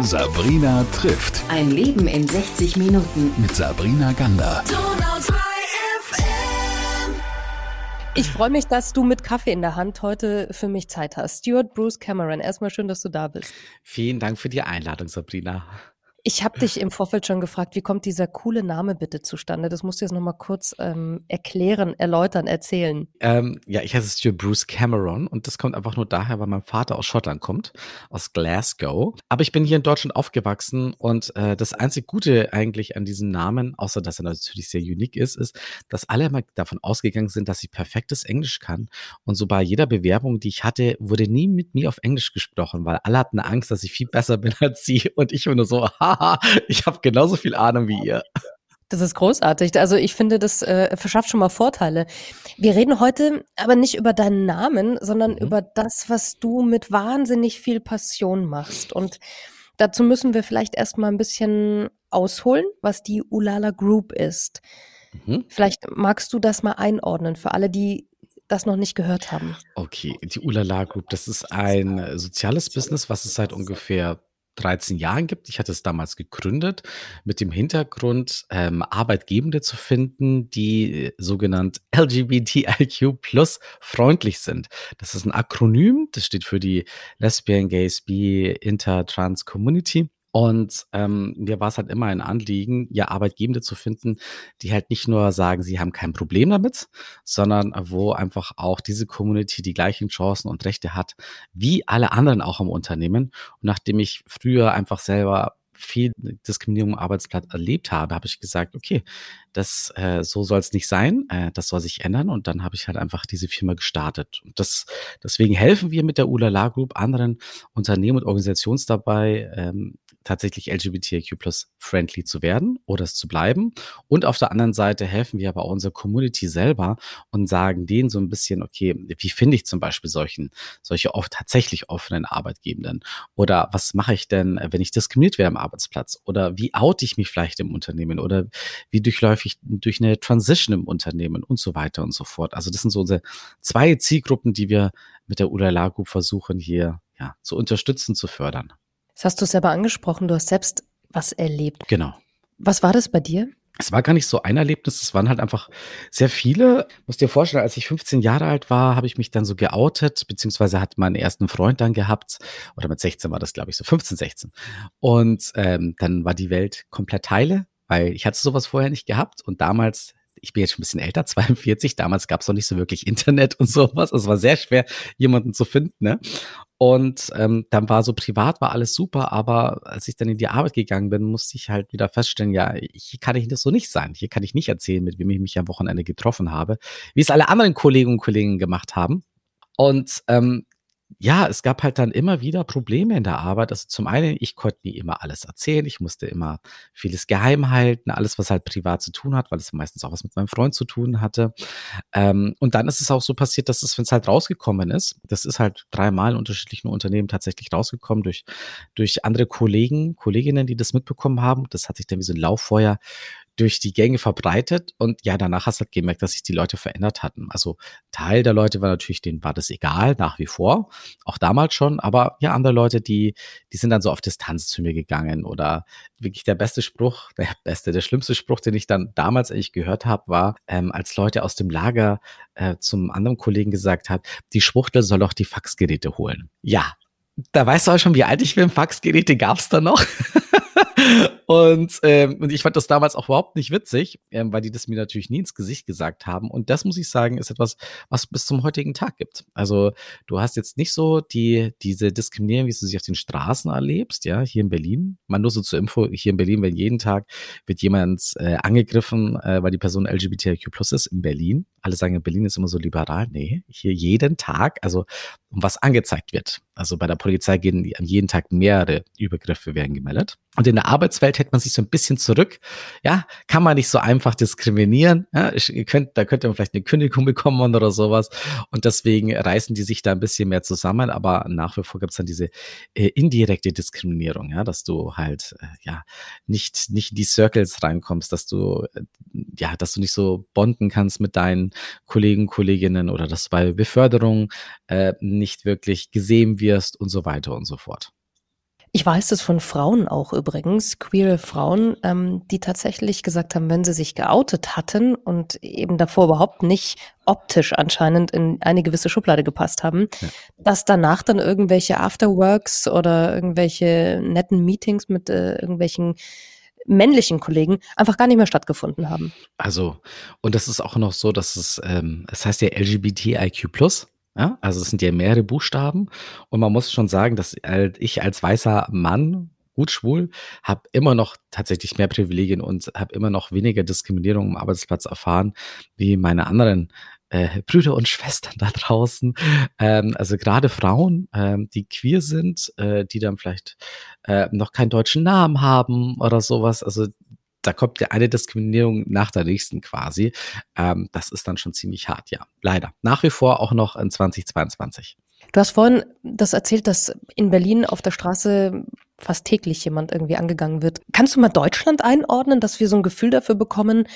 Sabrina trifft. Ein Leben in 60 Minuten. Mit Sabrina Gander. Ich freue mich, dass du mit Kaffee in der Hand heute für mich Zeit hast. Stuart Bruce Cameron, erstmal schön, dass du da bist. Vielen Dank für die Einladung, Sabrina. Ich habe dich im Vorfeld schon gefragt, wie kommt dieser coole Name bitte zustande? Das musst du jetzt nochmal kurz ähm, erklären, erläutern, erzählen. Ähm, ja, ich heiße Stuart Bruce Cameron und das kommt einfach nur daher, weil mein Vater aus Schottland kommt, aus Glasgow. Aber ich bin hier in Deutschland aufgewachsen und äh, das einzig Gute eigentlich an diesem Namen, außer dass er natürlich sehr unique ist, ist, dass alle immer davon ausgegangen sind, dass ich perfektes Englisch kann. Und so bei jeder Bewerbung, die ich hatte, wurde nie mit mir auf Englisch gesprochen, weil alle hatten Angst, dass ich viel besser bin als sie und ich nur so, haha, ich habe genauso viel Ahnung wie ihr. Das ist großartig. Also ich finde, das äh, verschafft schon mal Vorteile. Wir reden heute aber nicht über deinen Namen, sondern mhm. über das, was du mit wahnsinnig viel Passion machst. Und dazu müssen wir vielleicht erstmal ein bisschen ausholen, was die Ulala Group ist. Mhm. Vielleicht magst du das mal einordnen für alle, die das noch nicht gehört haben. Okay, die Ulala Group, das ist ein soziales Business, was es seit ungefähr 13 Jahren gibt. Ich hatte es damals gegründet mit dem Hintergrund, ähm, Arbeitgebende zu finden, die äh, sogenannt LGBTIQ plus freundlich sind. Das ist ein Akronym, das steht für die Lesbian, Gays, Bi, Inter, Trans Community. Und ähm, mir war es halt immer ein Anliegen, ja, Arbeitgebende zu finden, die halt nicht nur sagen, sie haben kein Problem damit, sondern wo einfach auch diese Community die gleichen Chancen und Rechte hat, wie alle anderen auch im Unternehmen. Und nachdem ich früher einfach selber viel Diskriminierung am Arbeitsplatz erlebt habe, habe ich gesagt, okay, das äh, so soll es nicht sein, äh, das soll sich ändern und dann habe ich halt einfach diese Firma gestartet. Und das, deswegen helfen wir mit der Ulala Group anderen Unternehmen und Organisationen dabei, ähm, tatsächlich LGBTIQ plus friendly zu werden oder es zu bleiben. Und auf der anderen Seite helfen wir aber auch unserer Community selber und sagen denen so ein bisschen, okay, wie finde ich zum Beispiel solchen, solche oft tatsächlich offenen Arbeitgebenden? Oder was mache ich denn, wenn ich diskriminiert werde am Arbeitsplatz? Oder wie oute ich mich vielleicht im Unternehmen? Oder wie durchläufe ich durch eine Transition im Unternehmen und so weiter und so fort? Also das sind so unsere zwei Zielgruppen, die wir mit der Ulala Group versuchen hier ja, zu unterstützen, zu fördern. Das hast du selber angesprochen, du hast selbst was erlebt. Genau. Was war das bei dir? Es war gar nicht so ein Erlebnis, es waren halt einfach sehr viele. Muss dir vorstellen, als ich 15 Jahre alt war, habe ich mich dann so geoutet, beziehungsweise hatte meinen ersten Freund dann gehabt, oder mit 16 war das, glaube ich, so 15, 16. Und ähm, dann war die Welt komplett heile, weil ich hatte sowas vorher nicht gehabt und damals ich bin jetzt schon ein bisschen älter, 42, damals gab es noch nicht so wirklich Internet und sowas. Es war sehr schwer, jemanden zu finden. Ne? Und ähm, dann war so privat, war alles super, aber als ich dann in die Arbeit gegangen bin, musste ich halt wieder feststellen, ja, hier kann ich das so nicht sein. Hier kann ich nicht erzählen, mit wem ich mich am Wochenende getroffen habe, wie es alle anderen Kollegen und Kollegen gemacht haben. Und ähm, ja, es gab halt dann immer wieder Probleme in der Arbeit. Also zum einen, ich konnte nie immer alles erzählen. Ich musste immer vieles geheim halten, alles, was halt privat zu tun hat, weil es meistens auch was mit meinem Freund zu tun hatte. Ähm, und dann ist es auch so passiert, dass es, wenn es halt rausgekommen ist, das ist halt dreimal in unterschiedlichen Unternehmen tatsächlich rausgekommen durch, durch andere Kollegen, Kolleginnen, die das mitbekommen haben. Das hat sich dann wie so ein Lauffeuer durch die Gänge verbreitet und ja, danach hast du halt gemerkt, dass sich die Leute verändert hatten. Also Teil der Leute war natürlich, denen war das egal, nach wie vor, auch damals schon, aber ja, andere Leute, die, die sind dann so auf Distanz zu mir gegangen oder wirklich der beste Spruch, der beste, der schlimmste Spruch, den ich dann damals eigentlich gehört habe, war, ähm, als Leute aus dem Lager äh, zum anderen Kollegen gesagt haben, die Schwuchtel soll doch die Faxgeräte holen. Ja, da weißt du auch schon, wie alt ich bin. Faxgeräte gab's da noch. und, ähm, und ich fand das damals auch überhaupt nicht witzig, ähm, weil die das mir natürlich nie ins Gesicht gesagt haben. Und das muss ich sagen, ist etwas, was bis zum heutigen Tag gibt. Also du hast jetzt nicht so die, diese Diskriminierung, wie du sie auf den Straßen erlebst, ja, hier in Berlin. Man nur so zur Info, hier in Berlin, wenn jeden Tag wird jemand äh, angegriffen, äh, weil die Person LGBTIQ plus ist in Berlin. Alle sagen, in Berlin ist immer so liberal. Nee, hier jeden Tag, also um was angezeigt wird. Also bei der Polizei gehen an jeden Tag mehrere Übergriffe werden gemeldet. Und in der Arbeitswelt hält man sich so ein bisschen zurück. Ja, kann man nicht so einfach diskriminieren. Ja, ich, könnt, da könnte man vielleicht eine Kündigung bekommen oder sowas. Und deswegen reißen die sich da ein bisschen mehr zusammen. Aber nach wie vor gibt es dann diese äh, indirekte Diskriminierung, ja, dass du halt äh, ja nicht nicht in die Circles reinkommst, dass du äh, ja, dass du nicht so bonden kannst mit deinen Kollegen, Kolleginnen oder dass du bei Beförderung äh, nicht wirklich gesehen wirst und so weiter und so fort. Ich weiß das von Frauen auch übrigens, queere Frauen, ähm, die tatsächlich gesagt haben, wenn sie sich geoutet hatten und eben davor überhaupt nicht optisch anscheinend in eine gewisse Schublade gepasst haben, ja. dass danach dann irgendwelche Afterworks oder irgendwelche netten Meetings mit äh, irgendwelchen männlichen Kollegen einfach gar nicht mehr stattgefunden haben. Also, und das ist auch noch so, dass es, ähm, es heißt ja LGBTIQ+, ja, also es sind ja mehrere Buchstaben und man muss schon sagen, dass ich als weißer Mann, gut schwul, habe immer noch tatsächlich mehr Privilegien und habe immer noch weniger Diskriminierung am Arbeitsplatz erfahren, wie meine anderen äh, Brüder und Schwestern da draußen. Ähm, also gerade Frauen, ähm, die queer sind, äh, die dann vielleicht äh, noch keinen deutschen Namen haben oder sowas. Also da kommt ja eine Diskriminierung nach der nächsten quasi. Ähm, das ist dann schon ziemlich hart, ja. Leider. Nach wie vor auch noch in 2022. Du hast vorhin das erzählt, dass in Berlin auf der Straße fast täglich jemand irgendwie angegangen wird. Kannst du mal Deutschland einordnen, dass wir so ein Gefühl dafür bekommen,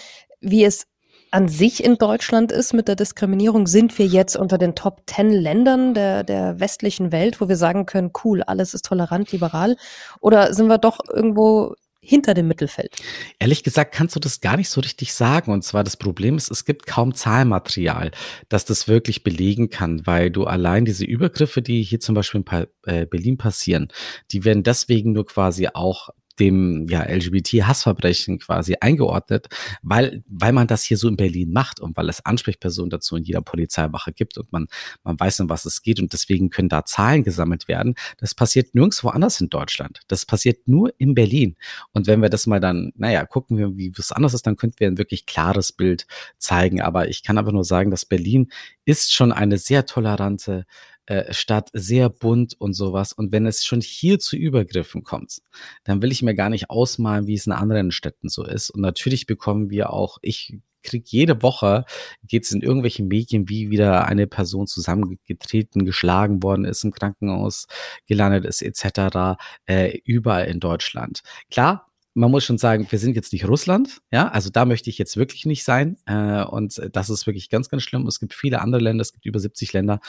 wie es an sich in Deutschland ist mit der Diskriminierung? Sind wir jetzt unter den Top Ten Ländern der, der westlichen Welt, wo wir sagen können, cool, alles ist tolerant, liberal? Oder sind wir doch irgendwo hinter dem Mittelfeld? Ehrlich gesagt kannst du das gar nicht so richtig sagen. Und zwar das Problem ist, es gibt kaum Zahlmaterial, das das wirklich belegen kann, weil du allein diese Übergriffe, die hier zum Beispiel in äh, Berlin passieren, die werden deswegen nur quasi auch dem ja, LGBT-Hassverbrechen quasi eingeordnet, weil, weil man das hier so in Berlin macht und weil es Ansprechpersonen dazu in jeder Polizeiwache gibt und man, man weiß, um was es geht und deswegen können da Zahlen gesammelt werden. Das passiert nirgendwo anders in Deutschland. Das passiert nur in Berlin. Und wenn wir das mal dann, naja, gucken wir, wie es anders ist, dann könnten wir ein wirklich klares Bild zeigen. Aber ich kann aber nur sagen, dass Berlin ist schon eine sehr tolerante äh, Stadt sehr bunt und sowas. Und wenn es schon hier zu Übergriffen kommt, dann will ich mir gar nicht ausmalen, wie es in anderen Städten so ist. Und natürlich bekommen wir auch, ich krieg jede Woche, geht es in irgendwelchen Medien, wie wieder eine Person zusammengetreten, geschlagen worden ist, im Krankenhaus gelandet ist, etc., äh, überall in Deutschland. Klar, man muss schon sagen, wir sind jetzt nicht Russland, ja, also da möchte ich jetzt wirklich nicht sein äh, und das ist wirklich ganz, ganz schlimm. Es gibt viele andere Länder, es gibt über 70 Länder,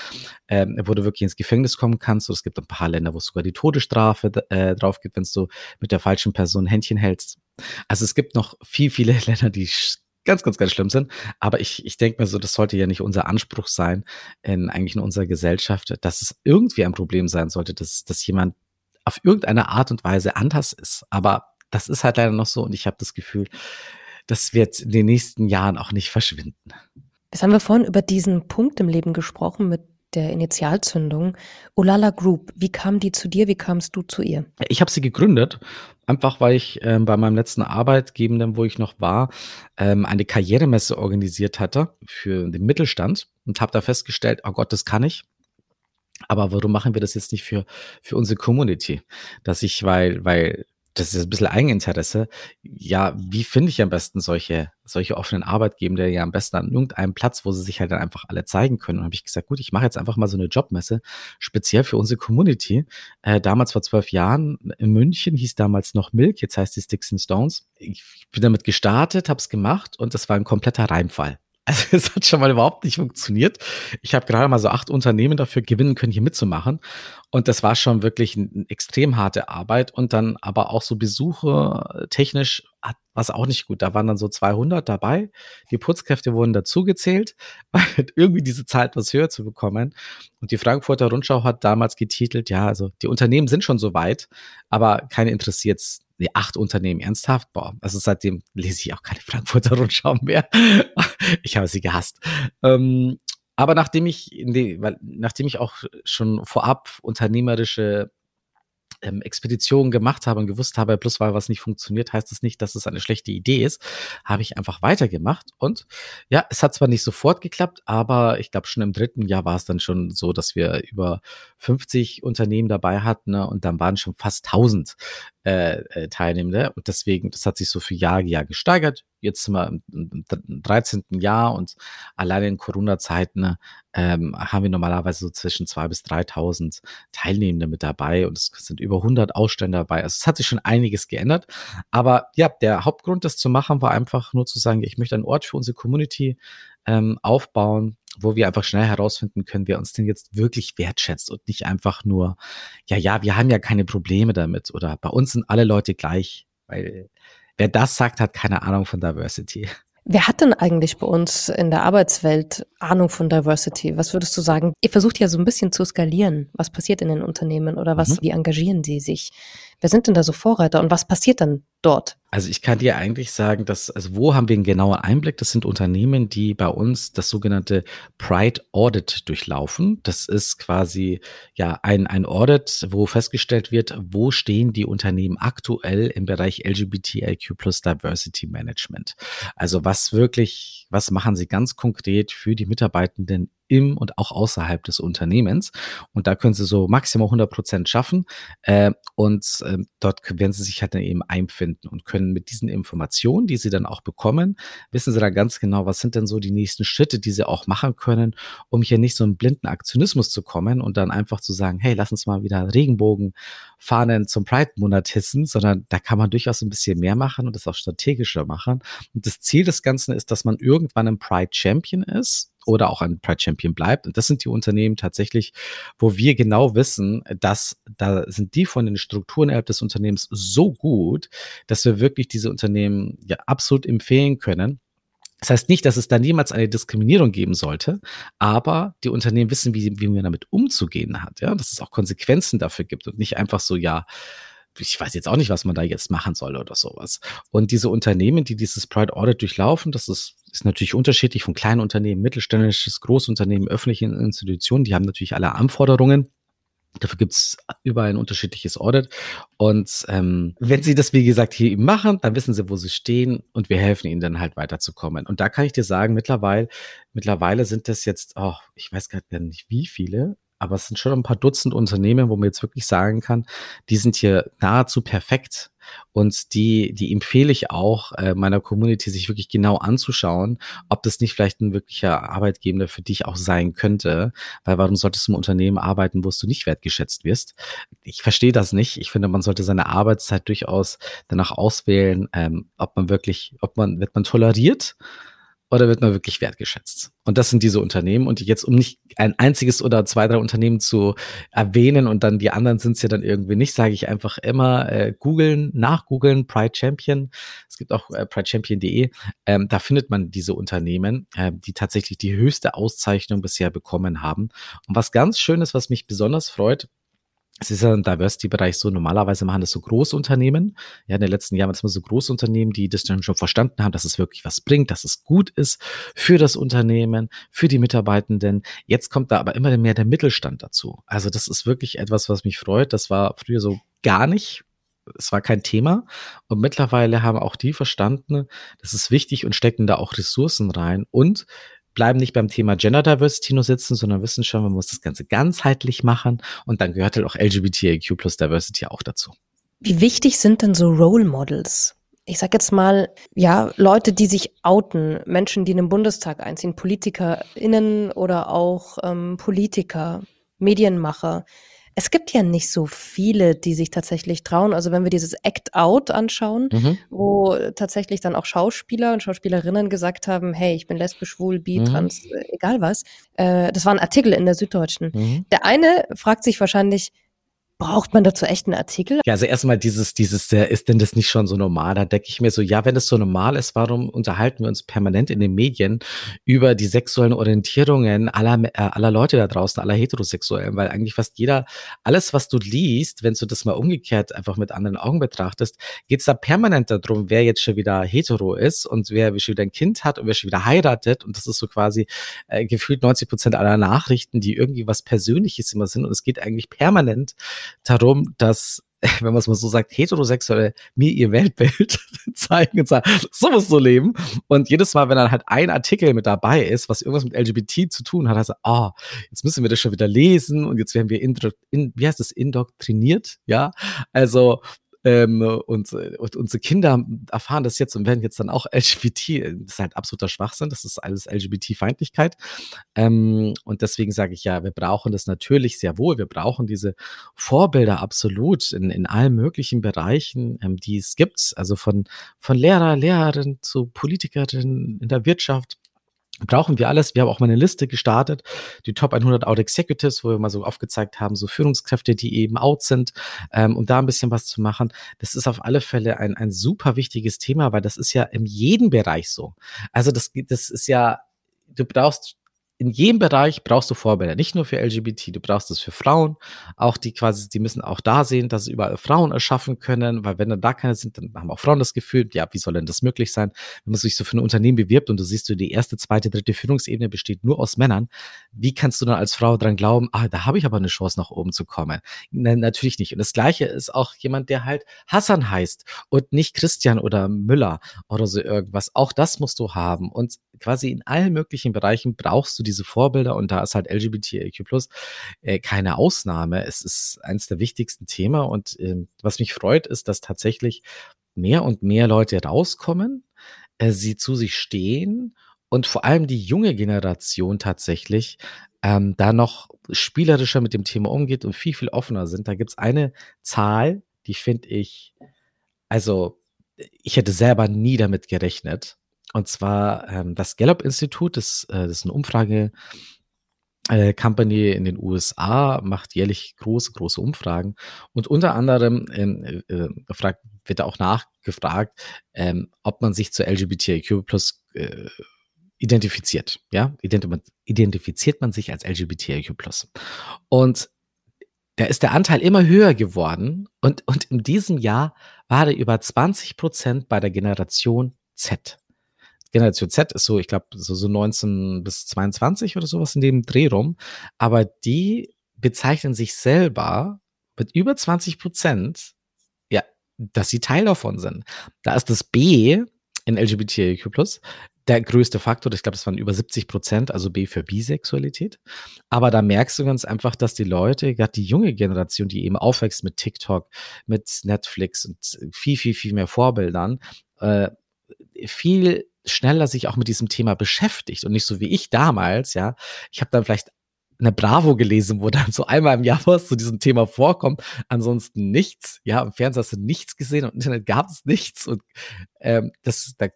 äh, wo du wirklich ins Gefängnis kommen kannst. Und es gibt ein paar Länder, wo es sogar die Todesstrafe äh, drauf gibt, wenn du mit der falschen Person Händchen hältst. Also es gibt noch viel, viele Länder, die ganz, ganz, ganz schlimm sind. Aber ich, ich denke mir so, das sollte ja nicht unser Anspruch sein, in eigentlich in unserer Gesellschaft, dass es irgendwie ein Problem sein sollte, dass, dass jemand auf irgendeine Art und Weise anders ist. Aber das ist halt leider noch so und ich habe das Gefühl, das wird in den nächsten Jahren auch nicht verschwinden. Jetzt haben wir vorhin über diesen Punkt im Leben gesprochen mit der Initialzündung. Olala Group, wie kam die zu dir? Wie kamst du zu ihr? Ich habe sie gegründet, einfach weil ich ähm, bei meinem letzten Arbeitgebenden, wo ich noch war, ähm, eine Karrieremesse organisiert hatte für den Mittelstand und habe da festgestellt, oh Gott, das kann ich. Aber warum machen wir das jetzt nicht für, für unsere Community? Dass ich, weil, weil das ist ein bisschen Eigeninteresse. Ja, wie finde ich am besten solche, solche offenen Arbeitgeber, ja am besten an irgendeinem Platz, wo sie sich halt dann einfach alle zeigen können. Und habe ich gesagt, gut, ich mache jetzt einfach mal so eine Jobmesse, speziell für unsere Community. Äh, damals vor zwölf Jahren in München hieß damals noch Milk, jetzt heißt die Sticks and Stones. Ich bin damit gestartet, habe es gemacht und das war ein kompletter Reimfall. Also es hat schon mal überhaupt nicht funktioniert. Ich habe gerade mal so acht Unternehmen dafür gewinnen können, hier mitzumachen. Und das war schon wirklich eine extrem harte Arbeit. Und dann aber auch so Besuche äh, technisch war es auch nicht gut. Da waren dann so 200 dabei. Die Putzkräfte wurden dazugezählt, weil irgendwie diese Zahl etwas höher zu bekommen. Und die Frankfurter Rundschau hat damals getitelt, ja, also die Unternehmen sind schon so weit, aber keine interessiert nee, acht Unternehmen ernsthaft. Boah, also seitdem lese ich auch keine Frankfurter Rundschau mehr. ich habe sie gehasst. Ähm, aber nachdem ich, die, weil, nachdem ich auch schon vorab unternehmerische ähm, Expeditionen gemacht habe und gewusst habe, bloß weil was nicht funktioniert, heißt es das nicht, dass es eine schlechte Idee ist, habe ich einfach weitergemacht. Und ja, es hat zwar nicht sofort geklappt, aber ich glaube schon im dritten Jahr war es dann schon so, dass wir über 50 Unternehmen dabei hatten ne? und dann waren schon fast 1000 äh, äh, Teilnehmende. Und deswegen, das hat sich so für Jahr, Jahr gesteigert. Jetzt sind wir im, im 13. Jahr und alleine in Corona-Zeiten ne, ähm, haben wir normalerweise so zwischen 2.000 bis 3.000 Teilnehmende mit dabei und es sind über 100 Aussteller dabei. Also es hat sich schon einiges geändert. Aber ja, der Hauptgrund, das zu machen, war einfach nur zu sagen, ich möchte einen Ort für unsere Community ähm, aufbauen, wo wir einfach schnell herausfinden können, wer uns denn jetzt wirklich wertschätzt und nicht einfach nur, ja, ja, wir haben ja keine Probleme damit oder bei uns sind alle Leute gleich, weil wer das sagt, hat keine Ahnung von Diversity. Wer hat denn eigentlich bei uns in der Arbeitswelt Ahnung von Diversity? Was würdest du sagen? Ihr versucht ja so ein bisschen zu skalieren. Was passiert in den Unternehmen oder was, mhm. wie engagieren sie sich? Wer sind denn da so Vorreiter und was passiert dann dort? Also ich kann dir eigentlich sagen, dass, also wo haben wir einen genauen Einblick? Das sind Unternehmen, die bei uns das sogenannte Pride Audit durchlaufen. Das ist quasi ja ein, ein Audit, wo festgestellt wird, wo stehen die Unternehmen aktuell im Bereich LGBTIQ plus Diversity Management. Also was wirklich, was machen sie ganz konkret für die Mitarbeitenden im und auch außerhalb des Unternehmens. Und da können sie so maximal 100 Prozent schaffen. Äh, und äh, dort werden sie sich halt dann eben einfinden und können mit diesen Informationen, die sie dann auch bekommen, wissen sie dann ganz genau, was sind denn so die nächsten Schritte, die sie auch machen können, um hier nicht so einen blinden Aktionismus zu kommen und dann einfach zu sagen, hey, lass uns mal wieder Regenbogenfahnen zum Pride-Monat hissen, sondern da kann man durchaus ein bisschen mehr machen und das auch strategischer machen. Und das Ziel des Ganzen ist, dass man irgendwann ein Pride-Champion ist oder auch ein Pride Champion bleibt. Und das sind die Unternehmen tatsächlich, wo wir genau wissen, dass da sind die von den Strukturen innerhalb des Unternehmens so gut, dass wir wirklich diese Unternehmen ja absolut empfehlen können. Das heißt nicht, dass es da niemals eine Diskriminierung geben sollte, aber die Unternehmen wissen, wie, wie man damit umzugehen hat, ja, dass es auch Konsequenzen dafür gibt und nicht einfach so, ja, ich weiß jetzt auch nicht, was man da jetzt machen soll oder sowas. Und diese Unternehmen, die dieses Pride Audit durchlaufen, das ist, ist natürlich unterschiedlich von kleinen Unternehmen, mittelständisches, Großunternehmen, öffentlichen Institutionen, die haben natürlich alle Anforderungen. Dafür gibt's überall ein unterschiedliches Audit. Und ähm, wenn sie das, wie gesagt, hier eben machen, dann wissen sie, wo sie stehen und wir helfen ihnen dann halt weiterzukommen. Und da kann ich dir sagen, mittlerweile, mittlerweile sind das jetzt, oh, ich weiß gar nicht wie viele, aber es sind schon ein paar Dutzend Unternehmen, wo man jetzt wirklich sagen kann, die sind hier nahezu perfekt. Und die, die empfehle ich auch äh, meiner Community, sich wirklich genau anzuschauen, ob das nicht vielleicht ein wirklicher Arbeitgeber für dich auch sein könnte. Weil warum solltest du im Unternehmen arbeiten, wo du nicht wertgeschätzt wirst? Ich verstehe das nicht. Ich finde, man sollte seine Arbeitszeit durchaus danach auswählen, ähm, ob man wirklich, ob man, wird man toleriert oder wird man wirklich wertgeschätzt? Und das sind diese Unternehmen. Und jetzt, um nicht ein einziges oder zwei, drei Unternehmen zu erwähnen und dann die anderen sind es ja dann irgendwie nicht, sage ich einfach immer äh, googeln, nachgoogeln, Pride Champion. Es gibt auch äh, pridechampion.de. Ähm, da findet man diese Unternehmen, äh, die tatsächlich die höchste Auszeichnung bisher bekommen haben. Und was ganz schön ist, was mich besonders freut, es ist ja im Diversity-Bereich so, normalerweise machen das so Großunternehmen. Ja, in den letzten Jahren waren es immer so Großunternehmen, die das dann schon verstanden haben, dass es wirklich was bringt, dass es gut ist für das Unternehmen, für die Mitarbeitenden. Jetzt kommt da aber immer mehr der Mittelstand dazu. Also das ist wirklich etwas, was mich freut. Das war früher so gar nicht es war kein Thema. Und mittlerweile haben auch die verstanden, das ist wichtig und stecken da auch Ressourcen rein. Und bleiben nicht beim Thema Gender Diversity nur sitzen, sondern wissen schon, man muss das Ganze ganzheitlich machen und dann gehört halt auch LGBTIQ plus Diversity auch dazu. Wie wichtig sind denn so Role Models? Ich sag jetzt mal, ja, Leute, die sich outen, Menschen, die in den Bundestag einziehen, PolitikerInnen oder auch ähm, Politiker, Medienmacher es gibt ja nicht so viele, die sich tatsächlich trauen. Also wenn wir dieses Act Out anschauen, mhm. wo tatsächlich dann auch Schauspieler und Schauspielerinnen gesagt haben, hey, ich bin lesbisch, schwul, bi, mhm. trans, äh, egal was. Äh, das war ein Artikel in der Süddeutschen. Mhm. Der eine fragt sich wahrscheinlich, Braucht man dazu echt einen Artikel? Ja, also erstmal dieses, dieses, ist denn das nicht schon so normal? Da denke ich mir so, ja, wenn das so normal ist, warum unterhalten wir uns permanent in den Medien über die sexuellen Orientierungen aller, äh, aller Leute da draußen, aller Heterosexuellen? Weil eigentlich fast jeder, alles, was du liest, wenn du das mal umgekehrt einfach mit anderen Augen betrachtest, geht's da permanent darum, wer jetzt schon wieder hetero ist und wer schon wieder ein Kind hat und wer schon wieder heiratet. Und das ist so quasi äh, gefühlt 90 Prozent aller Nachrichten, die irgendwie was Persönliches immer sind. Und es geht eigentlich permanent darum, dass wenn man es mal so sagt, Heterosexuelle mir ihr Weltbild zeigen und sagen, so musst du leben. Und jedes Mal, wenn dann halt ein Artikel mit dabei ist, was irgendwas mit LGBT zu tun hat, heißt er, ah, oh, jetzt müssen wir das schon wieder lesen und jetzt werden wir, in, wie heißt das, indoktriniert, ja. Also ähm, und, und unsere Kinder erfahren das jetzt und werden jetzt dann auch LGBT. Das ist halt absoluter Schwachsinn. Das ist alles LGBT-Feindlichkeit. Ähm, und deswegen sage ich ja, wir brauchen das natürlich sehr wohl. Wir brauchen diese Vorbilder absolut in, in allen möglichen Bereichen, ähm, die es gibt. Also von, von Lehrer, Lehrerin zu Politikerin in der Wirtschaft brauchen wir alles. Wir haben auch mal eine Liste gestartet, die Top 100 Out Executives, wo wir mal so aufgezeigt haben, so Führungskräfte, die eben out sind, ähm, um da ein bisschen was zu machen. Das ist auf alle Fälle ein, ein super wichtiges Thema, weil das ist ja in jedem Bereich so. Also das, das ist ja, du brauchst in jedem Bereich brauchst du Vorbilder, nicht nur für LGBT, du brauchst es für Frauen, auch die quasi, die müssen auch da sehen, dass sie überall Frauen erschaffen können, weil wenn dann da keine sind, dann haben auch Frauen das Gefühl, ja, wie soll denn das möglich sein? Wenn man sich so für ein Unternehmen bewirbt und du siehst, die erste, zweite, dritte Führungsebene besteht nur aus Männern, wie kannst du dann als Frau dran glauben, ah, da habe ich aber eine Chance nach oben zu kommen? Nein, natürlich nicht. Und das Gleiche ist auch jemand, der halt Hassan heißt und nicht Christian oder Müller oder so irgendwas. Auch das musst du haben und quasi in allen möglichen Bereichen brauchst du diese Vorbilder und da ist halt LGBTIQ äh, keine Ausnahme. Es ist eines der wichtigsten Themen und äh, was mich freut, ist, dass tatsächlich mehr und mehr Leute rauskommen, äh, sie zu sich stehen und vor allem die junge Generation tatsächlich ähm, da noch spielerischer mit dem Thema umgeht und viel, viel offener sind. Da gibt es eine Zahl, die finde ich, also ich hätte selber nie damit gerechnet. Und zwar ähm, das Gallup-Institut, das, äh, das ist eine Umfrage, äh, in den USA macht jährlich große, große Umfragen und unter anderem ähm, äh, fragt, wird auch nachgefragt, ähm, ob man sich zu LGBTIQ plus äh, identifiziert. Ja, identifiziert man sich als LGBTIQ plus. Und da ist der Anteil immer höher geworden und, und in diesem Jahr war er über 20 Prozent bei der Generation Z. Generation Z ist so, ich glaube, so, so 19 bis 22 oder sowas in dem Dreh rum. Aber die bezeichnen sich selber mit über 20 Prozent, ja, dass sie Teil davon sind. Da ist das B in LGBTIQ+, der größte Faktor, ich glaube, das waren über 70 Prozent, also B für Bisexualität. Aber da merkst du ganz einfach, dass die Leute, gerade die junge Generation, die eben aufwächst mit TikTok, mit Netflix und viel, viel, viel mehr Vorbildern, äh, viel schneller sich auch mit diesem Thema beschäftigt und nicht so wie ich damals, ja. Ich habe dann vielleicht eine Bravo gelesen, wo dann so einmal im Jahr was zu diesem Thema vorkommt, ansonsten nichts. Ja, im Fernseher hast du nichts gesehen und im Internet gab es nichts und ähm, das, da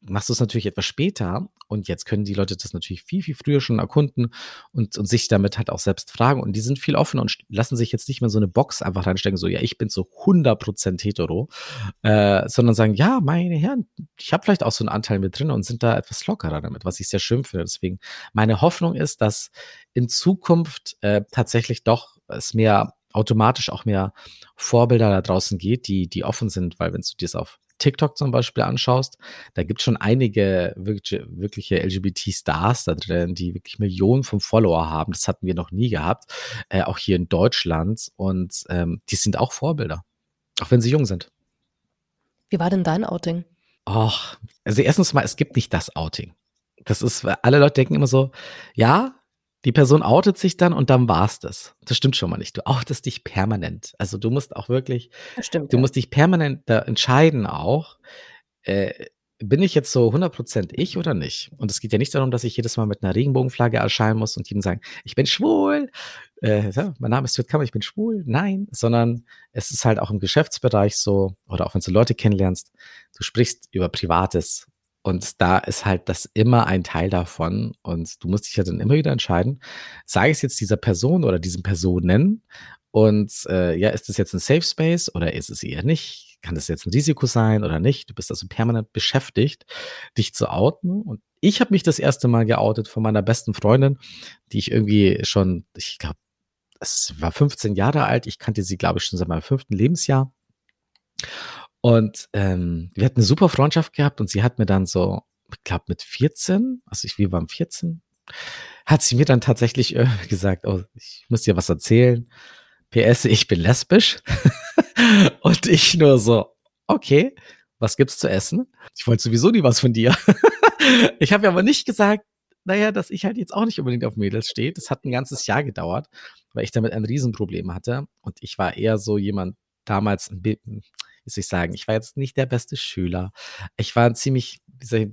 machst du es natürlich etwas später und jetzt können die Leute das natürlich viel, viel früher schon erkunden und, und sich damit halt auch selbst fragen. Und die sind viel offener und lassen sich jetzt nicht mehr so eine Box einfach reinstecken, so, ja, ich bin so 100% hetero, äh, sondern sagen, ja, meine Herren, ich habe vielleicht auch so einen Anteil mit drin und sind da etwas lockerer damit, was ich sehr schön finde. Deswegen, meine Hoffnung ist, dass in Zukunft äh, tatsächlich doch es mehr automatisch auch mehr Vorbilder da draußen geht, die, die offen sind, weil wenn du dir das auf TikTok zum Beispiel anschaust, da gibt es schon einige wirklich, wirkliche LGBT-Stars da drin, die wirklich Millionen von Follower haben. Das hatten wir noch nie gehabt, äh, auch hier in Deutschland. Und ähm, die sind auch Vorbilder, auch wenn sie jung sind. Wie war denn dein Outing? Och, also erstens mal, es gibt nicht das Outing. Das ist, alle Leute denken immer so, ja, die Person outet sich dann und dann war's das. Das stimmt schon mal nicht. Du outest dich permanent. Also du musst auch wirklich, stimmt, du ja. musst dich permanent da entscheiden auch, äh, bin ich jetzt so 100% ich oder nicht? Und es geht ja nicht darum, dass ich jedes Mal mit einer Regenbogenflagge erscheinen muss und jedem sagen, ich bin schwul, äh, ja, mein Name ist Stuart Kammer, ich bin schwul. Nein, sondern es ist halt auch im Geschäftsbereich so, oder auch wenn du Leute kennenlernst, du sprichst über Privates und da ist halt das immer ein Teil davon. Und du musst dich ja dann immer wieder entscheiden, sage ich es jetzt dieser Person oder diesen Personen? Und äh, ja, ist das jetzt ein Safe Space oder ist es eher nicht? Kann das jetzt ein Risiko sein oder nicht? Du bist also permanent beschäftigt, dich zu outen. Und ich habe mich das erste Mal geoutet von meiner besten Freundin, die ich irgendwie schon, ich glaube, es war 15 Jahre alt. Ich kannte sie, glaube ich, schon seit meinem fünften Lebensjahr. Und ähm, wir hatten eine super Freundschaft gehabt und sie hat mir dann so, ich glaube mit 14, also ich, wir waren 14, hat sie mir dann tatsächlich äh, gesagt, oh, ich muss dir was erzählen. PS, ich bin lesbisch. und ich nur so, okay, was gibt's zu essen? Ich wollte sowieso nie was von dir. ich habe aber nicht gesagt, naja, dass ich halt jetzt auch nicht unbedingt auf Mädels stehe. Das hat ein ganzes Jahr gedauert, weil ich damit ein Riesenproblem hatte. Und ich war eher so jemand damals, soll ich sagen, ich war jetzt nicht der beste Schüler. Ich war ein ziemlich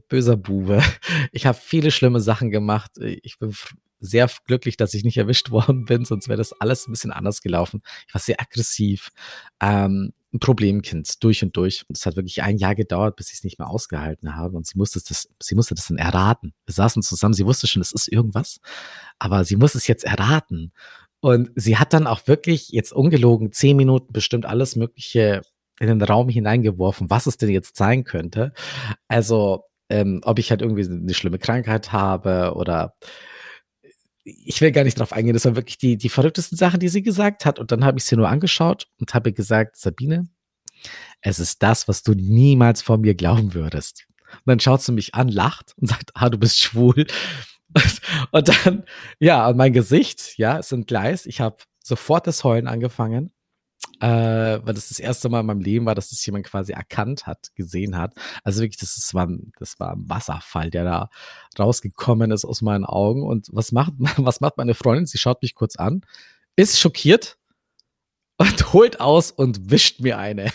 böser Bube. Ich habe viele schlimme Sachen gemacht. Ich bin sehr glücklich, dass ich nicht erwischt worden bin, sonst wäre das alles ein bisschen anders gelaufen. Ich war sehr aggressiv. Ähm, ein Problemkind durch und durch. Und es hat wirklich ein Jahr gedauert, bis ich es nicht mehr ausgehalten habe. Und sie musste das, sie musste das dann erraten. Wir saßen zusammen, sie wusste schon, es ist irgendwas, aber sie muss es jetzt erraten. Und sie hat dann auch wirklich jetzt ungelogen zehn Minuten bestimmt alles Mögliche in den Raum hineingeworfen, was es denn jetzt sein könnte. Also, ähm, ob ich halt irgendwie eine schlimme Krankheit habe oder ich will gar nicht drauf eingehen, das waren wirklich die, die verrücktesten Sachen, die sie gesagt hat. Und dann habe ich sie nur angeschaut und habe gesagt, Sabine, es ist das, was du niemals von mir glauben würdest. Und dann schaut sie mich an, lacht und sagt, ah, du bist schwul. Und, und dann, ja, mein Gesicht, ja, ist ein Gleis. Ich habe sofort das Heulen angefangen äh, weil das das erste Mal in meinem Leben war, dass das jemand quasi erkannt hat, gesehen hat. Also wirklich, das, ist, war, das war ein Wasserfall, der da rausgekommen ist aus meinen Augen. Und was macht, was macht meine Freundin? Sie schaut mich kurz an, ist schockiert und holt aus und wischt mir eine.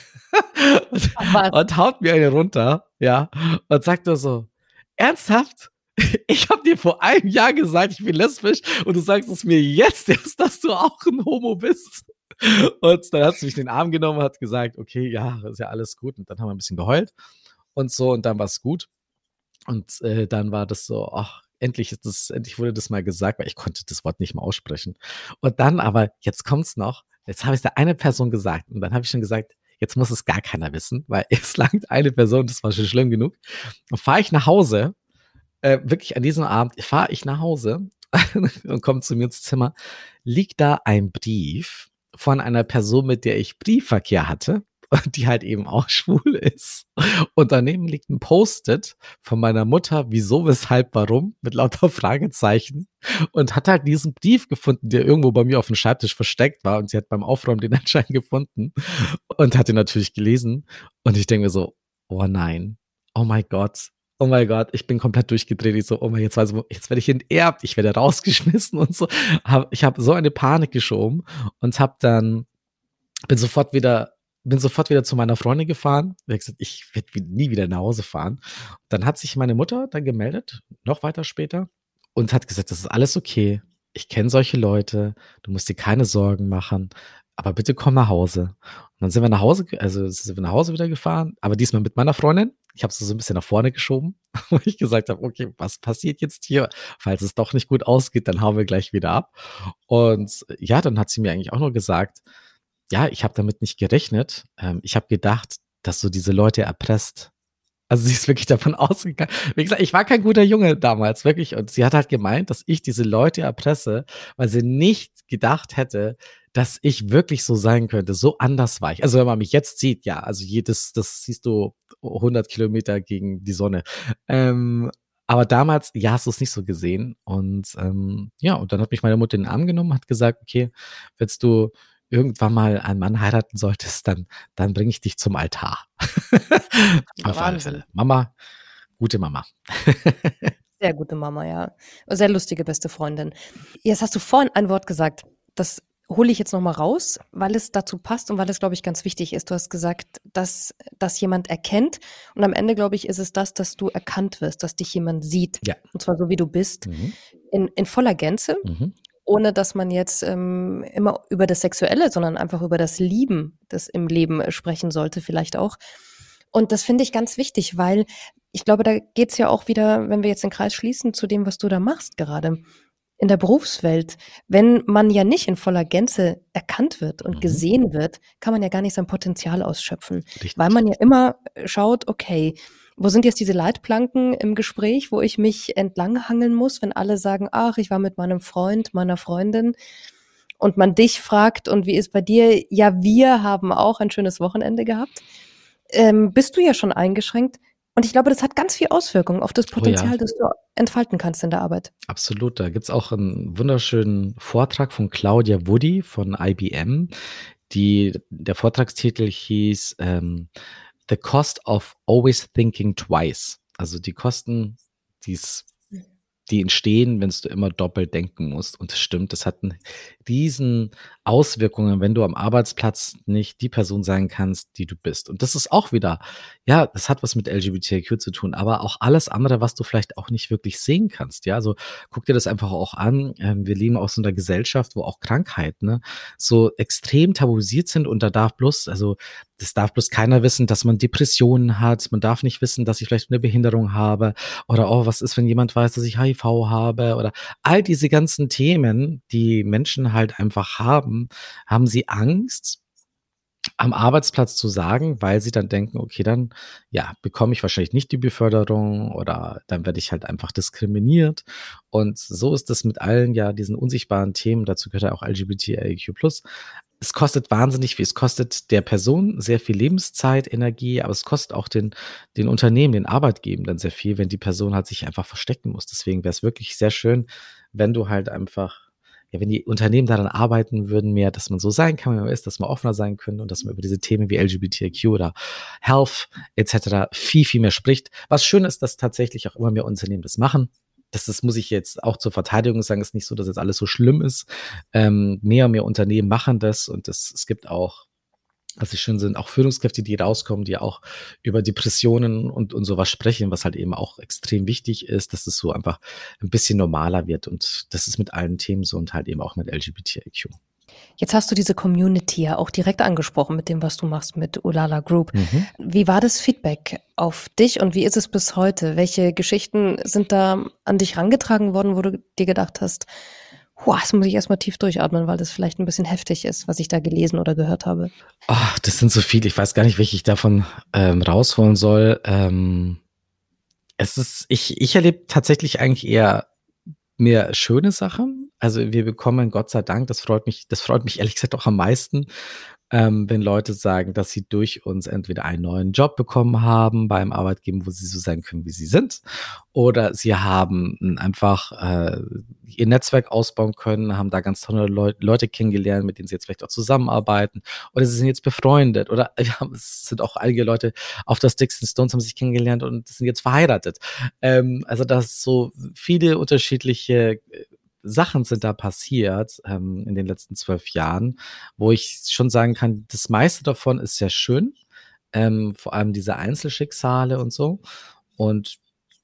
und, und haut mir eine runter, ja, und sagt nur so, ernsthaft? Ich habe dir vor einem Jahr gesagt, ich bin lesbisch und du sagst es mir jetzt erst, dass du auch ein Homo bist. Und dann hat sie mich den Arm genommen, hat gesagt, okay, ja, ist ja alles gut. Und dann haben wir ein bisschen geheult und so und dann war es gut. Und äh, dann war das so, ach, endlich ist das, endlich wurde das mal gesagt, weil ich konnte das Wort nicht mehr aussprechen. Und dann aber, jetzt kommt's noch, jetzt habe ich der eine Person gesagt und dann habe ich schon gesagt, jetzt muss es gar keiner wissen, weil es langt eine Person, das war schon schlimm genug. Und fahre ich nach Hause, äh, wirklich an diesem Abend fahre ich nach Hause und komme zu mir ins Zimmer, liegt da ein Brief von einer Person, mit der ich Briefverkehr hatte, die halt eben auch schwul ist. Und daneben liegt ein Post-it von meiner Mutter, wieso, weshalb, warum, mit lauter Fragezeichen. Und hat halt diesen Brief gefunden, der irgendwo bei mir auf dem Schreibtisch versteckt war. Und sie hat beim Aufräumen den anscheinend gefunden und hat ihn natürlich gelesen. Und ich denke mir so, oh nein, oh mein Gott, oh mein Gott, ich bin komplett durchgedreht. Ich so, oh mein, jetzt, weiß ich, jetzt werde ich enterbt, ich werde rausgeschmissen und so. ich habe so eine Panik geschoben und habe dann, bin sofort wieder, bin sofort wieder zu meiner Freundin gefahren. Ich habe gesagt, ich werde nie wieder nach Hause fahren. Dann hat sich meine Mutter dann gemeldet, noch weiter später, und hat gesagt, das ist alles okay. Ich kenne solche Leute, du musst dir keine Sorgen machen aber bitte komm nach Hause. Dann sind wir nach Hause, also sind wir nach Hause wieder gefahren, aber diesmal mit meiner Freundin. Ich habe sie so ein bisschen nach vorne geschoben, wo ich gesagt habe, okay, was passiert jetzt hier? Falls es doch nicht gut ausgeht, dann hauen wir gleich wieder ab. Und ja, dann hat sie mir eigentlich auch nur gesagt, ja, ich habe damit nicht gerechnet. Ähm, ich habe gedacht, dass du diese Leute erpresst. Also sie ist wirklich davon ausgegangen. Wie gesagt, ich war kein guter Junge damals, wirklich. Und sie hat halt gemeint, dass ich diese Leute erpresse, weil sie nicht gedacht hätte, dass ich wirklich so sein könnte. So anders war ich. Also wenn man mich jetzt sieht, ja, also jedes, das siehst du 100 Kilometer gegen die Sonne. Ähm, aber damals, ja, hast du es nicht so gesehen. Und ähm, ja, und dann hat mich meine Mutter in den Arm genommen, hat gesagt, okay, willst du irgendwann mal einen Mann heiraten solltest, dann, dann bringe ich dich zum Altar. Auf alle Fälle. Mama, gute Mama. Sehr gute Mama, ja. Sehr lustige beste Freundin. Jetzt hast du vorhin ein Wort gesagt, das hole ich jetzt noch mal raus, weil es dazu passt und weil es, glaube ich, ganz wichtig ist. Du hast gesagt, dass das jemand erkennt und am Ende, glaube ich, ist es das, dass du erkannt wirst, dass dich jemand sieht. Ja. Und zwar so, wie du bist, mhm. in, in voller Gänze, mhm. Ohne dass man jetzt ähm, immer über das Sexuelle, sondern einfach über das Lieben, das im Leben sprechen sollte, vielleicht auch. Und das finde ich ganz wichtig, weil ich glaube, da geht es ja auch wieder, wenn wir jetzt den Kreis schließen, zu dem, was du da machst gerade in der Berufswelt, wenn man ja nicht in voller Gänze erkannt wird und mhm. gesehen wird, kann man ja gar nicht sein Potenzial ausschöpfen. Richtig. Weil man ja immer schaut, okay, wo sind jetzt diese Leitplanken im Gespräch, wo ich mich entlanghangeln muss, wenn alle sagen, ach, ich war mit meinem Freund, meiner Freundin und man dich fragt, und wie ist bei dir? Ja, wir haben auch ein schönes Wochenende gehabt. Ähm, bist du ja schon eingeschränkt. Und ich glaube, das hat ganz viel Auswirkungen auf das Potenzial, oh ja. das du entfalten kannst in der Arbeit. Absolut. Da gibt es auch einen wunderschönen Vortrag von Claudia Woody von IBM. Die, der Vortragstitel hieß ähm, The Cost of Always Thinking Twice. Also die Kosten, die es die entstehen, wenn du immer doppelt denken musst. Und das stimmt, das hat riesen Auswirkungen, wenn du am Arbeitsplatz nicht die Person sein kannst, die du bist. Und das ist auch wieder, ja, das hat was mit LGBTQ zu tun, aber auch alles andere, was du vielleicht auch nicht wirklich sehen kannst. Ja, also guck dir das einfach auch an. Ähm, wir leben aus so einer Gesellschaft, wo auch Krankheiten ne, so extrem tabuisiert sind und da darf bloß, also das darf bloß keiner wissen, dass man Depressionen hat. Man darf nicht wissen, dass ich vielleicht eine Behinderung habe oder oh, was ist, wenn jemand weiß, dass ich HIV habe oder all diese ganzen Themen, die Menschen halt einfach haben, haben sie Angst, am Arbeitsplatz zu sagen, weil sie dann denken, okay, dann ja, bekomme ich wahrscheinlich nicht die Beförderung oder dann werde ich halt einfach diskriminiert. Und so ist es mit allen ja diesen unsichtbaren Themen, dazu gehört ja auch LGBTIQ+. Es kostet wahnsinnig viel. Es kostet der Person sehr viel Lebenszeit, Energie, aber es kostet auch den, den Unternehmen, den Arbeitgebenden sehr viel, wenn die Person halt sich einfach verstecken muss. Deswegen wäre es wirklich sehr schön, wenn du halt einfach ja, wenn die Unternehmen daran arbeiten würden, mehr, dass man so sein kann, wie man ist, dass man offener sein könnte und dass man über diese Themen wie LGBTQ oder Health etc. viel, viel mehr spricht. Was schön ist, dass tatsächlich auch immer mehr Unternehmen das machen. Das, das muss ich jetzt auch zur Verteidigung sagen, ist nicht so, dass jetzt alles so schlimm ist. Ähm, mehr und mehr Unternehmen machen das und das, es gibt auch was ich schön sind, auch Führungskräfte, die rauskommen, die auch über Depressionen und, und sowas sprechen, was halt eben auch extrem wichtig ist, dass es so einfach ein bisschen normaler wird. Und das ist mit allen Themen so und halt eben auch mit LGBTIQ. Jetzt hast du diese Community ja auch direkt angesprochen mit dem, was du machst mit Ulala Group. Mhm. Wie war das Feedback auf dich und wie ist es bis heute? Welche Geschichten sind da an dich rangetragen worden, wo du dir gedacht hast, Boah, das muss ich erstmal tief durchatmen, weil das vielleicht ein bisschen heftig ist, was ich da gelesen oder gehört habe. Ach, das sind so viele. Ich weiß gar nicht, welche ich davon ähm, rausholen soll. Ähm, es ist, ich, ich erlebe tatsächlich eigentlich eher mehr schöne Sachen. Also wir bekommen, Gott sei Dank, das freut mich, das freut mich ehrlich gesagt auch am meisten, ähm, wenn Leute sagen, dass sie durch uns entweder einen neuen Job bekommen haben beim Arbeitgeber, wo sie so sein können, wie sie sind, oder sie haben einfach äh, ihr Netzwerk ausbauen können, haben da ganz tolle Leu Leute kennengelernt, mit denen sie jetzt vielleicht auch zusammenarbeiten, oder sie sind jetzt befreundet, oder ja, es sind auch einige Leute auf der Sticks and Stones haben sich kennengelernt und sind jetzt verheiratet. Ähm, also dass so viele unterschiedliche äh, Sachen sind da passiert ähm, in den letzten zwölf Jahren, wo ich schon sagen kann, das meiste davon ist sehr schön. Ähm, vor allem diese Einzelschicksale und so. Und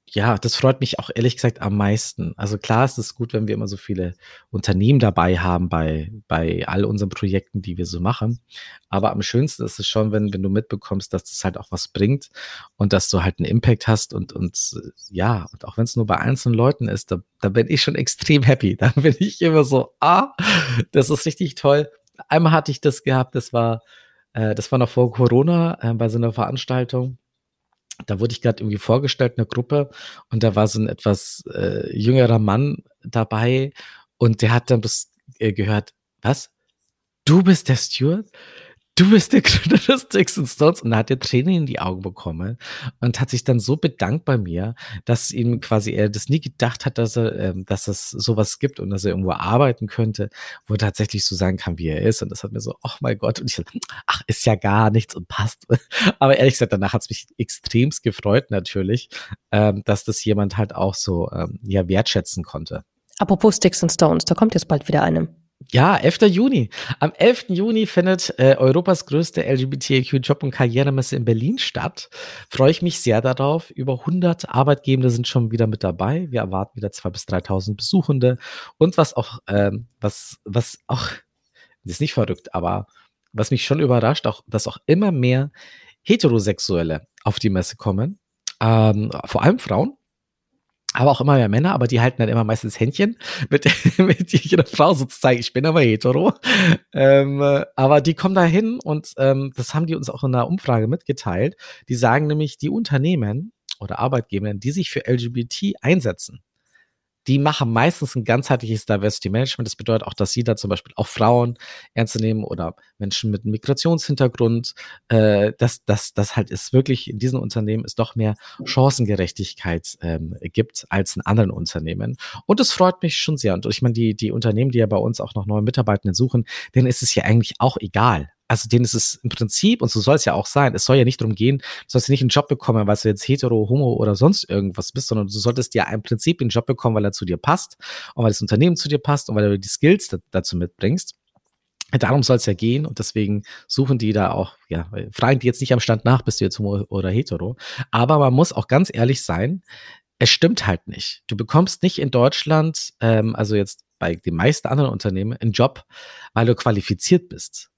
ja, das freut mich auch ehrlich gesagt am meisten. Also klar ist es gut, wenn wir immer so viele Unternehmen dabei haben bei, bei all unseren Projekten, die wir so machen. Aber am schönsten ist es schon, wenn, wenn du mitbekommst, dass das halt auch was bringt und dass du halt einen Impact hast und, und ja, und auch wenn es nur bei einzelnen Leuten ist, da, da bin ich schon extrem happy. Da bin ich immer so, ah, das ist richtig toll. Einmal hatte ich das gehabt, das war, äh, das war noch vor Corona äh, bei so einer Veranstaltung da wurde ich gerade irgendwie vorgestellt, eine Gruppe, und da war so ein etwas äh, jüngerer Mann dabei und der hat dann bis äh, gehört, was? Du bist der Steward? Du bist der Gründer des Sticks and Stones. Und da hat er Tränen in die Augen bekommen und hat sich dann so bedankt bei mir, dass ihm quasi er das nie gedacht hat, dass er, ähm, dass es sowas gibt und dass er irgendwo arbeiten könnte, wo er tatsächlich so sein kann, wie er ist. Und das hat mir so, oh mein Gott. Und ich dachte, ach, ist ja gar nichts und passt. Aber ehrlich gesagt, danach hat es mich extremst gefreut, natürlich, ähm, dass das jemand halt auch so, ähm, ja, wertschätzen konnte. Apropos Sticks and Stones, da kommt jetzt bald wieder eine. Ja, 11. Juni. Am 11. Juni findet äh, Europas größte LGBTIQ-Job- und Karrieremesse in Berlin statt. Freue ich mich sehr darauf. Über 100 Arbeitgebende sind schon wieder mit dabei. Wir erwarten wieder 2.000 bis 3.000 Besuchende. Und was auch, ähm, was, was auch, das ist nicht verrückt, aber was mich schon überrascht, auch, dass auch immer mehr Heterosexuelle auf die Messe kommen. Ähm, vor allem Frauen aber auch immer mehr Männer, aber die halten dann immer meistens Händchen mit, mit jeder Frau sozusagen. Ich bin aber hetero. Ähm, aber die kommen da hin und ähm, das haben die uns auch in einer Umfrage mitgeteilt. Die sagen nämlich, die Unternehmen oder Arbeitgeber, die sich für LGBT einsetzen, die machen meistens ein ganzheitliches Diversity Management. Das bedeutet auch, dass sie da zum Beispiel auch Frauen ernst nehmen oder Menschen mit Migrationshintergrund. Äh, dass das, das halt ist wirklich in diesen Unternehmen es doch mehr Chancengerechtigkeit ähm, gibt als in anderen Unternehmen. Und das freut mich schon sehr. Und ich meine, die, die Unternehmen, die ja bei uns auch noch neue Mitarbeitenden suchen, denen ist es ja eigentlich auch egal also denen ist es im Prinzip, und so soll es ja auch sein, es soll ja nicht darum gehen, du sollst ja nicht einen Job bekommen, weil du jetzt hetero, homo oder sonst irgendwas bist, sondern du solltest ja im Prinzip einen Job bekommen, weil er zu dir passt und weil das Unternehmen zu dir passt und weil du die Skills dazu mitbringst. Darum soll es ja gehen und deswegen suchen die da auch, ja, fragen die jetzt nicht am Stand nach, bist du jetzt homo oder hetero. Aber man muss auch ganz ehrlich sein, es stimmt halt nicht. Du bekommst nicht in Deutschland, ähm, also jetzt bei den meisten anderen Unternehmen, einen Job, weil du qualifiziert bist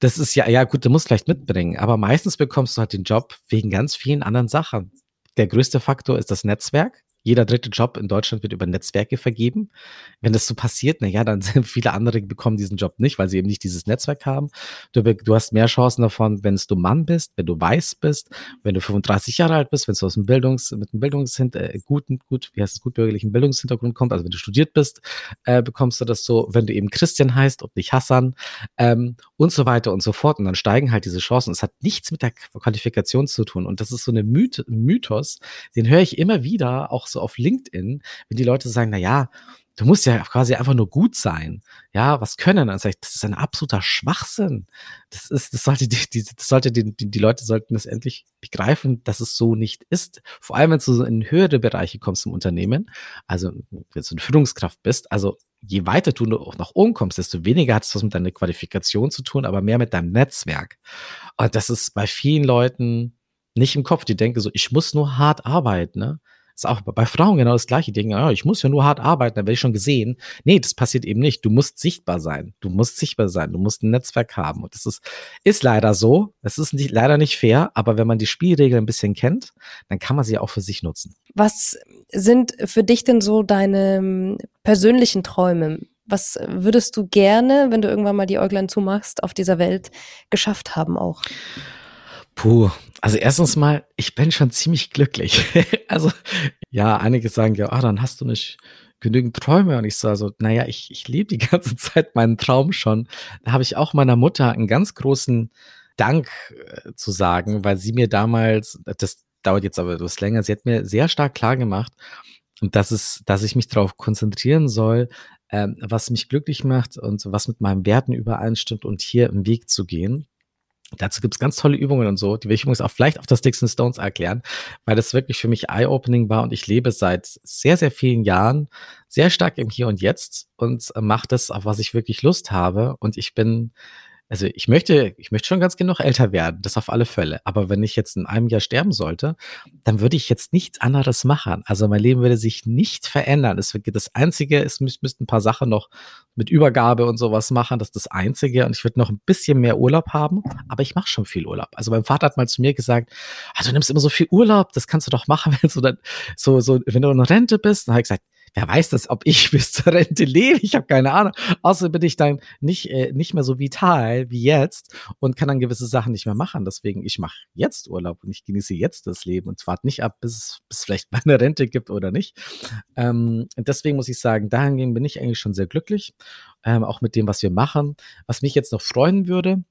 das ist ja, ja gut, du musst vielleicht mitbringen, aber meistens bekommst du halt den Job wegen ganz vielen anderen Sachen. Der größte Faktor ist das Netzwerk. Jeder dritte Job in Deutschland wird über Netzwerke vergeben. Wenn das so passiert, na ja, dann sind viele andere bekommen diesen Job nicht, weil sie eben nicht dieses Netzwerk haben. Du, du hast mehr Chancen davon, wenn du Mann bist, wenn du weiß bist, wenn du 35 Jahre alt bist, wenn du aus dem Bildungs, mit einem Bildungshintergrund, äh, guten, gut, wie heißt es, gutbürgerlichen Bildungshintergrund kommst, also wenn du studiert bist, äh, bekommst du das so, wenn du eben Christian heißt und nicht Hassan, ähm, und so weiter und so fort. Und dann steigen halt diese Chancen. Es hat nichts mit der Qualifikation zu tun. Und das ist so eine Myth Mythos, den höre ich immer wieder, auch so auf LinkedIn, wenn die Leute sagen, na ja, du musst ja quasi einfach nur gut sein. Ja, was können? Dann sage ich, das ist ein absoluter Schwachsinn. Das ist, das sollte die, die das sollte die, die, die Leute sollten das endlich begreifen, dass es so nicht ist. Vor allem, wenn du so in höhere Bereiche kommst im Unternehmen, also wenn du eine Führungskraft bist, also je weiter du nach oben kommst, desto weniger hat es was mit deiner Qualifikation zu tun, aber mehr mit deinem Netzwerk. Und das ist bei vielen Leuten nicht im Kopf. Die denken so, ich muss nur hart arbeiten, ne? Ist auch bei Frauen genau das gleiche. Die denken, ja, ich muss ja nur hart arbeiten, dann werde ich schon gesehen. Nee, das passiert eben nicht. Du musst sichtbar sein. Du musst sichtbar sein. Du musst ein Netzwerk haben. Und das ist, ist leider so. Es ist nicht, leider nicht fair, aber wenn man die Spielregeln ein bisschen kennt, dann kann man sie auch für sich nutzen. Was sind für dich denn so deine ähm, persönlichen Träume? Was würdest du gerne, wenn du irgendwann mal die Äuglein zumachst, auf dieser Welt geschafft haben auch? Puh, also erstens mal, ich bin schon ziemlich glücklich. also ja, einige sagen ja, ah, dann hast du nicht genügend Träume. Und ich so, also, naja, ich, ich lebe die ganze Zeit meinen Traum schon. Da habe ich auch meiner Mutter einen ganz großen Dank äh, zu sagen, weil sie mir damals, das dauert jetzt aber etwas länger, sie hat mir sehr stark klar gemacht, dass es, dass ich mich darauf konzentrieren soll, ähm, was mich glücklich macht und was mit meinen Werten übereinstimmt und hier im Weg zu gehen. Dazu gibt's ganz tolle Übungen und so, die will ich übrigens auch vielleicht auf das and Stones erklären, weil das wirklich für mich eye-opening war und ich lebe seit sehr, sehr vielen Jahren sehr stark im Hier und Jetzt und mache das, auf was ich wirklich Lust habe. Und ich bin also ich möchte, ich möchte schon ganz genug älter werden, das auf alle Fälle. Aber wenn ich jetzt in einem Jahr sterben sollte, dann würde ich jetzt nichts anderes machen. Also mein Leben würde sich nicht verändern. Es das Einzige, es müssten ein paar Sachen noch mit Übergabe und sowas machen. Das ist das Einzige. Und ich würde noch ein bisschen mehr Urlaub haben, aber ich mache schon viel Urlaub. Also mein Vater hat mal zu mir gesagt, ah, du nimmst immer so viel Urlaub, das kannst du doch machen, wenn du dann so, so, wenn du in Rente bist. Dann habe ich gesagt, wer weiß das, ob ich bis zur Rente lebe? Ich habe keine Ahnung. Außer bin ich dann nicht, äh, nicht mehr so vital wie jetzt und kann dann gewisse Sachen nicht mehr machen. Deswegen, ich mache jetzt Urlaub und ich genieße jetzt das Leben und warte nicht ab, bis es vielleicht mal eine Rente gibt oder nicht. Ähm, deswegen muss ich sagen, dahingehend bin ich eigentlich schon sehr glücklich, ähm, auch mit dem, was wir machen. Was mich jetzt noch freuen würde,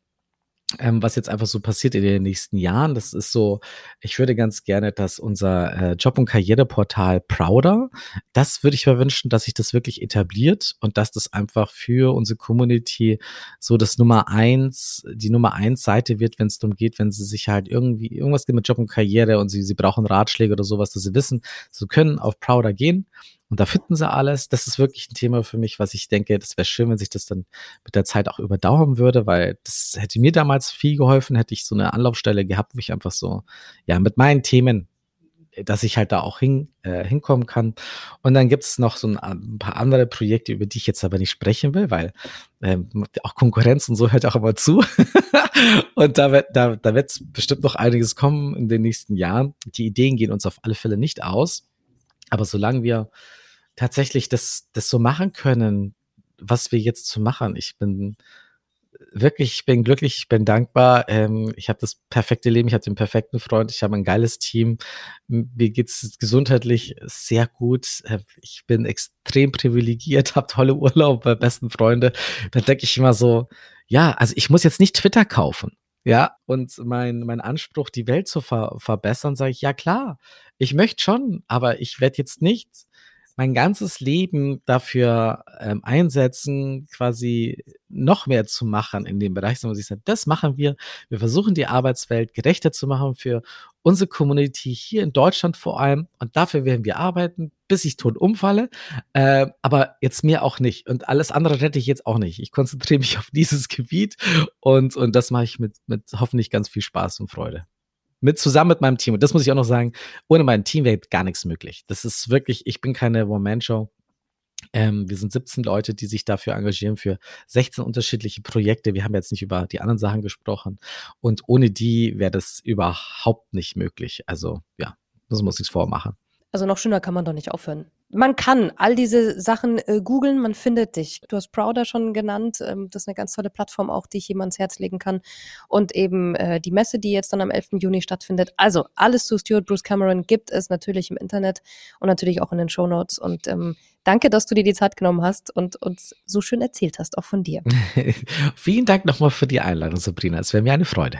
ähm, was jetzt einfach so passiert in den nächsten Jahren. Das ist so, ich würde ganz gerne, dass unser äh, Job- und Karriereportal Prouder, das würde ich mir wünschen, dass sich das wirklich etabliert und dass das einfach für unsere Community so das Nummer eins, die Nummer eins Seite wird, wenn es darum geht, wenn sie sich halt irgendwie irgendwas gibt mit Job und Karriere und sie, sie brauchen Ratschläge oder sowas, dass sie wissen, sie können auf Prouder gehen und da finden sie alles. Das ist wirklich ein Thema für mich, was ich denke, das wäre schön, wenn sich das dann mit der Zeit auch überdauern würde, weil das hätte mir damals viel geholfen, hätte ich so eine Anlaufstelle gehabt, wo ich einfach so, ja, mit meinen Themen dass ich halt da auch hin, äh, hinkommen kann. Und dann gibt es noch so ein, ein, paar andere Projekte, über die ich jetzt aber nicht sprechen will, weil ähm, auch Konkurrenz und so hört auch immer zu. und da wird da, da wird bestimmt noch einiges kommen in den nächsten Jahren. Die Ideen gehen uns auf alle Fälle nicht aus. Aber solange wir tatsächlich das, das so machen können, was wir jetzt zu machen. Ich bin wirklich, ich bin glücklich, ich bin dankbar. Ähm, ich habe das perfekte Leben, ich habe den perfekten Freund, ich habe ein geiles Team. Mir geht's gesundheitlich sehr gut. Äh, ich bin extrem privilegiert, habe tolle Urlaube, besten Freunde. Da denke ich immer so, ja, also ich muss jetzt nicht Twitter kaufen. Ja, und mein, mein Anspruch, die Welt zu ver verbessern, sage ich, ja klar, ich möchte schon, aber ich werde jetzt nicht mein ganzes Leben dafür ähm, einsetzen, quasi noch mehr zu machen in dem Bereich, sondern ich sage, das machen wir. Wir versuchen die Arbeitswelt gerechter zu machen für unsere Community hier in Deutschland vor allem. Und dafür werden wir arbeiten, bis ich tot umfalle. Äh, aber jetzt mehr auch nicht. Und alles andere rette ich jetzt auch nicht. Ich konzentriere mich auf dieses Gebiet und, und das mache ich mit, mit hoffentlich ganz viel Spaß und Freude mit zusammen mit meinem Team. Und das muss ich auch noch sagen, ohne mein Team wäre gar nichts möglich. Das ist wirklich, ich bin keine One-Man-Show. Ähm, wir sind 17 Leute, die sich dafür engagieren, für 16 unterschiedliche Projekte. Wir haben jetzt nicht über die anderen Sachen gesprochen. Und ohne die wäre das überhaupt nicht möglich. Also ja, das muss ich vormachen. Also noch schöner kann man doch nicht aufhören. Man kann all diese Sachen äh, googeln, man findet dich. Du hast Prouder schon genannt. Ähm, das ist eine ganz tolle Plattform auch, die ich jemand ans Herz legen kann. Und eben äh, die Messe, die jetzt dann am 11. Juni stattfindet. Also alles zu Stuart Bruce Cameron gibt es natürlich im Internet und natürlich auch in den Show Notes. Und ähm, danke, dass du dir die Zeit genommen hast und uns so schön erzählt hast, auch von dir. Vielen Dank nochmal für die Einladung, Sabrina. Es wäre mir eine Freude.